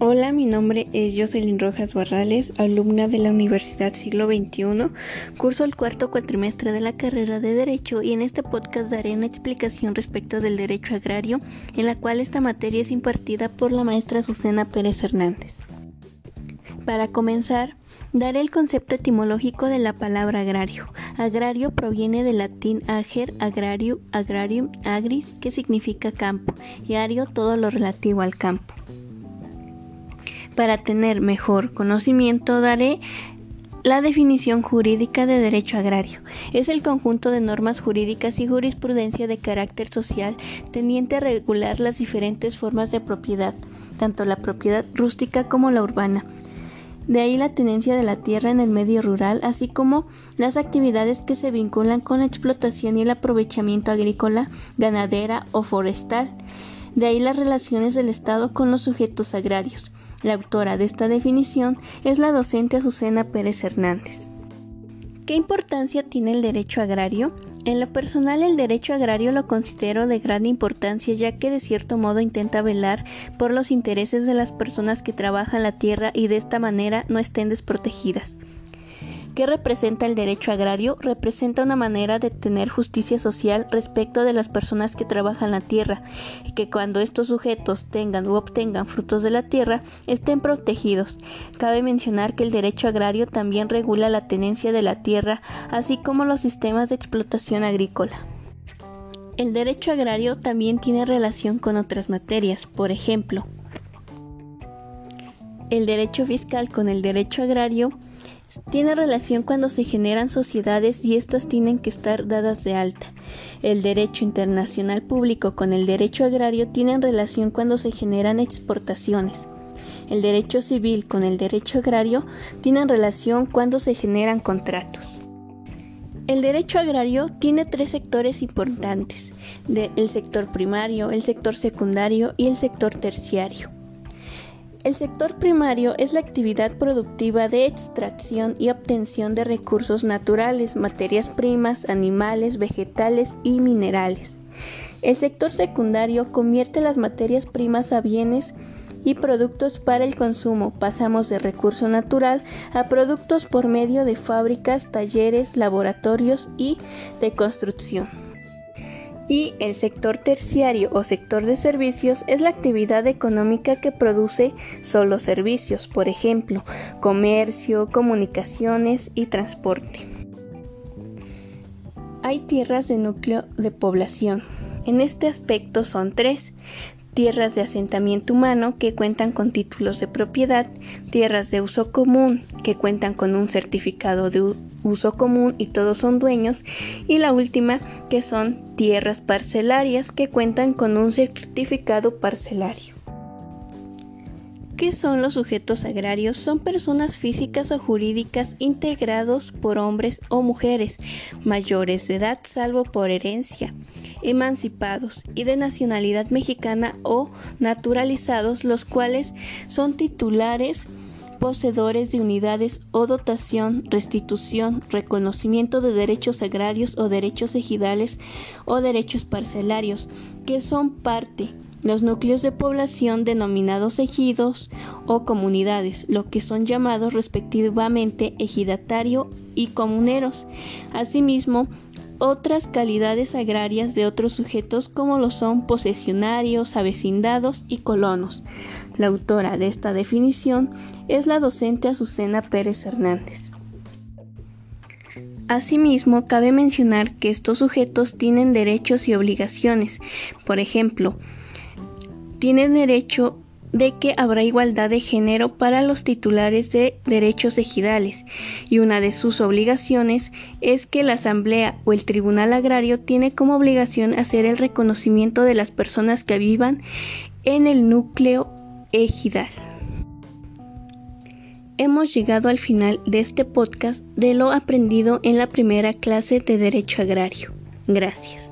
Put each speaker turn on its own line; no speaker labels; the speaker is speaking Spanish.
Hola, mi nombre es Jocelyn Rojas Barrales, alumna de la Universidad Siglo XXI. Curso el cuarto cuatrimestre de la carrera de Derecho y en este podcast daré una explicación respecto del derecho agrario, en la cual esta materia es impartida por la maestra Susana Pérez Hernández. Para comenzar, daré el concepto etimológico de la palabra agrario. Agrario proviene del latín ager, agrario, agrarium, agris, que significa campo, y ario todo lo relativo al campo. Para tener mejor conocimiento daré la definición jurídica de derecho agrario. Es el conjunto de normas jurídicas y jurisprudencia de carácter social tendiente a regular las diferentes formas de propiedad, tanto la propiedad rústica como la urbana. De ahí la tenencia de la tierra en el medio rural, así como las actividades que se vinculan con la explotación y el aprovechamiento agrícola, ganadera o forestal. De ahí las relaciones del Estado con los sujetos agrarios. La autora de esta definición es la docente Azucena Pérez Hernández. ¿Qué importancia tiene el derecho agrario? En lo personal el derecho agrario lo considero de gran importancia ya que de cierto modo intenta velar por los intereses de las personas que trabajan la tierra y de esta manera no estén desprotegidas. ¿Qué representa el derecho agrario? Representa una manera de tener justicia social respecto de las personas que trabajan la tierra y que cuando estos sujetos tengan u obtengan frutos de la tierra estén protegidos. Cabe mencionar que el derecho agrario también regula la tenencia de la tierra, así como los sistemas de explotación agrícola. El derecho agrario también tiene relación con otras materias, por ejemplo, el derecho fiscal con el derecho agrario tiene relación cuando se generan sociedades y éstas tienen que estar dadas de alta. El derecho internacional público con el derecho agrario tienen relación cuando se generan exportaciones. El derecho civil con el derecho agrario tienen relación cuando se generan contratos. El derecho agrario tiene tres sectores importantes, el sector primario, el sector secundario y el sector terciario. El sector primario es la actividad productiva de extracción y obtención de recursos naturales, materias primas, animales, vegetales y minerales. El sector secundario convierte las materias primas a bienes y productos para el consumo. Pasamos de recurso natural a productos por medio de fábricas, talleres, laboratorios y de construcción y el sector terciario o sector de servicios es la actividad económica que produce solo servicios, por ejemplo, comercio, comunicaciones y transporte. Hay tierras de núcleo de población. En este aspecto son tres. Tierras de asentamiento humano que cuentan con títulos de propiedad, tierras de uso común que cuentan con un certificado de uso común y todos son dueños, y la última que son tierras parcelarias que cuentan con un certificado parcelario. ¿Qué son los sujetos agrarios? Son personas físicas o jurídicas integrados por hombres o mujeres mayores de edad salvo por herencia, emancipados y de nacionalidad mexicana o naturalizados, los cuales son titulares poseedores de unidades o dotación, restitución, reconocimiento de derechos agrarios o derechos ejidales o derechos parcelarios, que son parte los núcleos de población denominados ejidos o comunidades, lo que son llamados respectivamente ejidatario y comuneros. Asimismo, otras calidades agrarias de otros sujetos como lo son posesionarios, avecindados y colonos. La autora de esta definición es la docente Azucena Pérez Hernández. Asimismo, cabe mencionar que estos sujetos tienen derechos y obligaciones. Por ejemplo, tienen derecho de que habrá igualdad de género para los titulares de derechos ejidales y una de sus obligaciones es que la Asamblea o el Tribunal Agrario tiene como obligación hacer el reconocimiento de las personas que vivan en el núcleo ejidal. Hemos llegado al final de este podcast de lo aprendido en la primera clase de Derecho Agrario. Gracias.